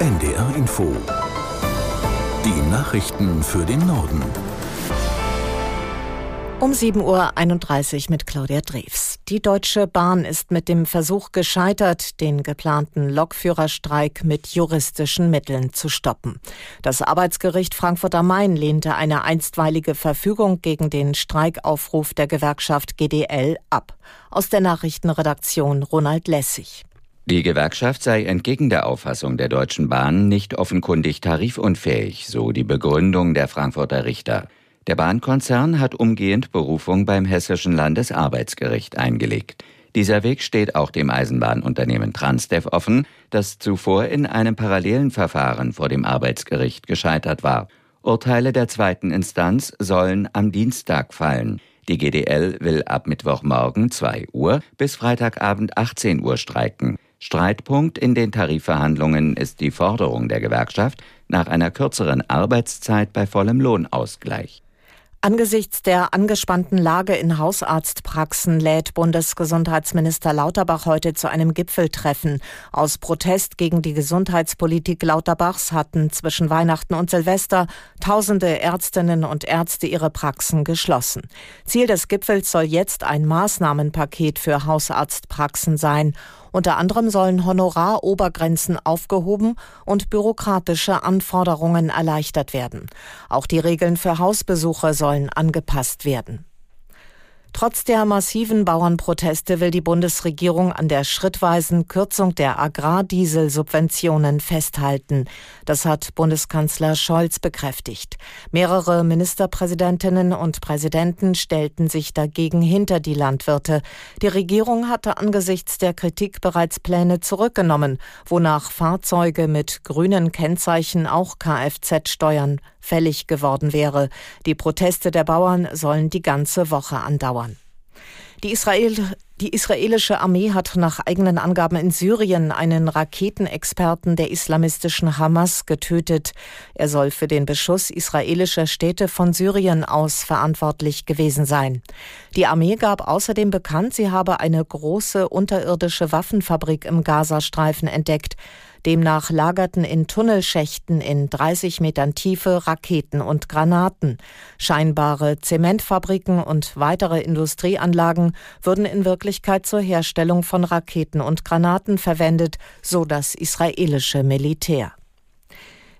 NDR Info. Die Nachrichten für den Norden. Um 7.31 Uhr mit Claudia Drews. Die Deutsche Bahn ist mit dem Versuch gescheitert, den geplanten Lokführerstreik mit juristischen Mitteln zu stoppen. Das Arbeitsgericht Frankfurt am Main lehnte eine einstweilige Verfügung gegen den Streikaufruf der Gewerkschaft GDL ab. Aus der Nachrichtenredaktion Ronald Lessig. Die Gewerkschaft sei entgegen der Auffassung der Deutschen Bahn nicht offenkundig tarifunfähig, so die Begründung der Frankfurter Richter. Der Bahnkonzern hat umgehend Berufung beim Hessischen Landesarbeitsgericht eingelegt. Dieser Weg steht auch dem Eisenbahnunternehmen Transdev offen, das zuvor in einem parallelen Verfahren vor dem Arbeitsgericht gescheitert war. Urteile der zweiten Instanz sollen am Dienstag fallen. Die GDL will ab Mittwochmorgen 2 Uhr bis Freitagabend 18 Uhr streiken. Streitpunkt in den Tarifverhandlungen ist die Forderung der Gewerkschaft nach einer kürzeren Arbeitszeit bei vollem Lohnausgleich. Angesichts der angespannten Lage in Hausarztpraxen lädt Bundesgesundheitsminister Lauterbach heute zu einem Gipfeltreffen. Aus Protest gegen die Gesundheitspolitik Lauterbachs hatten zwischen Weihnachten und Silvester tausende Ärztinnen und Ärzte ihre Praxen geschlossen. Ziel des Gipfels soll jetzt ein Maßnahmenpaket für Hausarztpraxen sein. Unter anderem sollen Honorarobergrenzen aufgehoben und bürokratische Anforderungen erleichtert werden. Auch die Regeln für Hausbesuche sollen angepasst werden. Trotz der massiven Bauernproteste will die Bundesregierung an der schrittweisen Kürzung der Agrardieselsubventionen festhalten. Das hat Bundeskanzler Scholz bekräftigt. Mehrere Ministerpräsidentinnen und Präsidenten stellten sich dagegen hinter die Landwirte. Die Regierung hatte angesichts der Kritik bereits Pläne zurückgenommen, wonach Fahrzeuge mit grünen Kennzeichen auch Kfz-Steuern fällig geworden wäre. Die Proteste der Bauern sollen die ganze Woche andauern. Die, Israel, die israelische Armee hat nach eigenen Angaben in Syrien einen Raketenexperten der islamistischen Hamas getötet. Er soll für den Beschuss israelischer Städte von Syrien aus verantwortlich gewesen sein. Die Armee gab außerdem bekannt, sie habe eine große unterirdische Waffenfabrik im Gazastreifen entdeckt. Demnach lagerten in Tunnelschächten in 30 Metern Tiefe Raketen und Granaten. Scheinbare Zementfabriken und weitere Industrieanlagen würden in Wirklichkeit zur Herstellung von Raketen und Granaten verwendet, so das israelische Militär.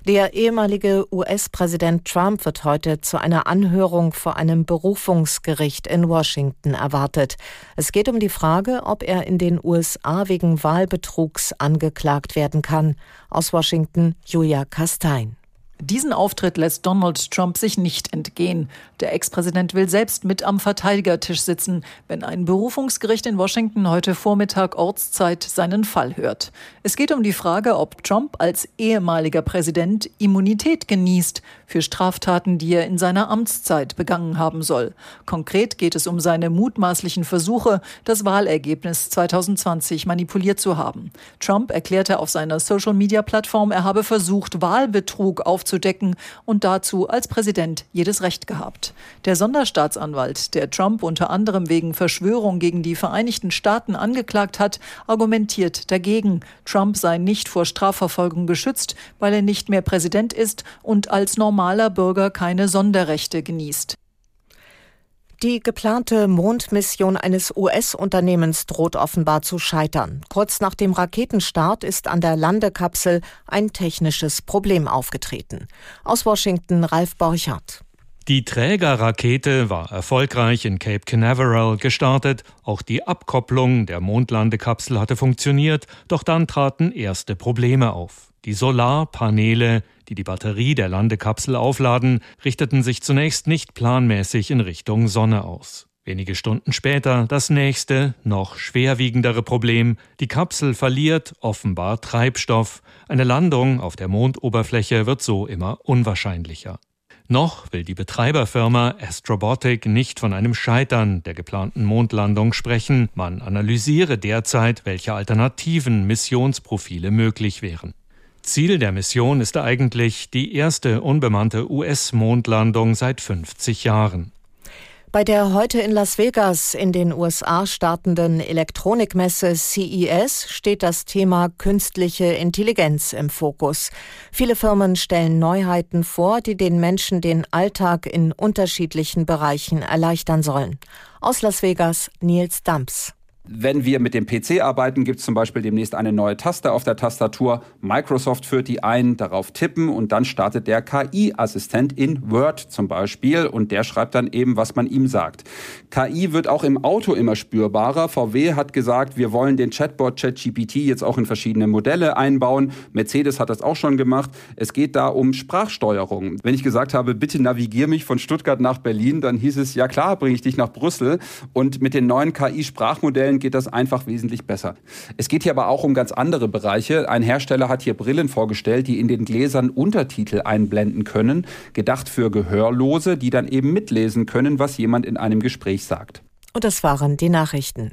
Der ehemalige US-Präsident Trump wird heute zu einer Anhörung vor einem Berufungsgericht in Washington erwartet. Es geht um die Frage, ob er in den USA wegen Wahlbetrugs angeklagt werden kann. Aus Washington Julia Kastein. Diesen Auftritt lässt Donald Trump sich nicht entgehen. Der Ex-Präsident will selbst mit am Verteidigertisch sitzen, wenn ein Berufungsgericht in Washington heute Vormittag Ortszeit seinen Fall hört. Es geht um die Frage, ob Trump als ehemaliger Präsident Immunität genießt für Straftaten, die er in seiner Amtszeit begangen haben soll. Konkret geht es um seine mutmaßlichen Versuche, das Wahlergebnis 2020 manipuliert zu haben. Trump erklärte auf seiner Social-Media-Plattform, er habe versucht, Wahlbetrug aufzunehmen aufzudecken und dazu als Präsident jedes Recht gehabt. Der Sonderstaatsanwalt, der Trump unter anderem wegen Verschwörung gegen die Vereinigten Staaten angeklagt hat, argumentiert dagegen. Trump sei nicht vor Strafverfolgung geschützt, weil er nicht mehr Präsident ist und als normaler Bürger keine Sonderrechte genießt. Die geplante Mondmission eines US-Unternehmens droht offenbar zu scheitern. Kurz nach dem Raketenstart ist an der Landekapsel ein technisches Problem aufgetreten. Aus Washington Ralf Borchardt. Die Trägerrakete war erfolgreich in Cape Canaveral gestartet. Auch die Abkopplung der Mondlandekapsel hatte funktioniert, doch dann traten erste Probleme auf. Die Solarpaneele, die die Batterie der Landekapsel aufladen, richteten sich zunächst nicht planmäßig in Richtung Sonne aus. Wenige Stunden später das nächste, noch schwerwiegendere Problem. Die Kapsel verliert offenbar Treibstoff. Eine Landung auf der Mondoberfläche wird so immer unwahrscheinlicher. Noch will die Betreiberfirma Astrobotic nicht von einem Scheitern der geplanten Mondlandung sprechen. Man analysiere derzeit, welche alternativen Missionsprofile möglich wären. Ziel der Mission ist eigentlich die erste unbemannte US-Mondlandung seit 50 Jahren. Bei der heute in Las Vegas in den USA startenden Elektronikmesse CES steht das Thema künstliche Intelligenz im Fokus. Viele Firmen stellen Neuheiten vor, die den Menschen den Alltag in unterschiedlichen Bereichen erleichtern sollen. Aus Las Vegas Nils Dumps. Wenn wir mit dem PC arbeiten, gibt es zum Beispiel demnächst eine neue Taste auf der Tastatur. Microsoft führt die ein, darauf tippen und dann startet der KI-Assistent in Word zum Beispiel und der schreibt dann eben, was man ihm sagt. KI wird auch im Auto immer spürbarer. VW hat gesagt, wir wollen den Chatbot ChatGPT jetzt auch in verschiedene Modelle einbauen. Mercedes hat das auch schon gemacht. Es geht da um Sprachsteuerung. Wenn ich gesagt habe, bitte navigier mich von Stuttgart nach Berlin, dann hieß es, ja klar, bringe ich dich nach Brüssel. Und mit den neuen KI-Sprachmodellen geht das einfach wesentlich besser. Es geht hier aber auch um ganz andere Bereiche. Ein Hersteller hat hier Brillen vorgestellt, die in den Gläsern Untertitel einblenden können, gedacht für Gehörlose, die dann eben mitlesen können, was jemand in einem Gespräch sagt. Und das waren die Nachrichten.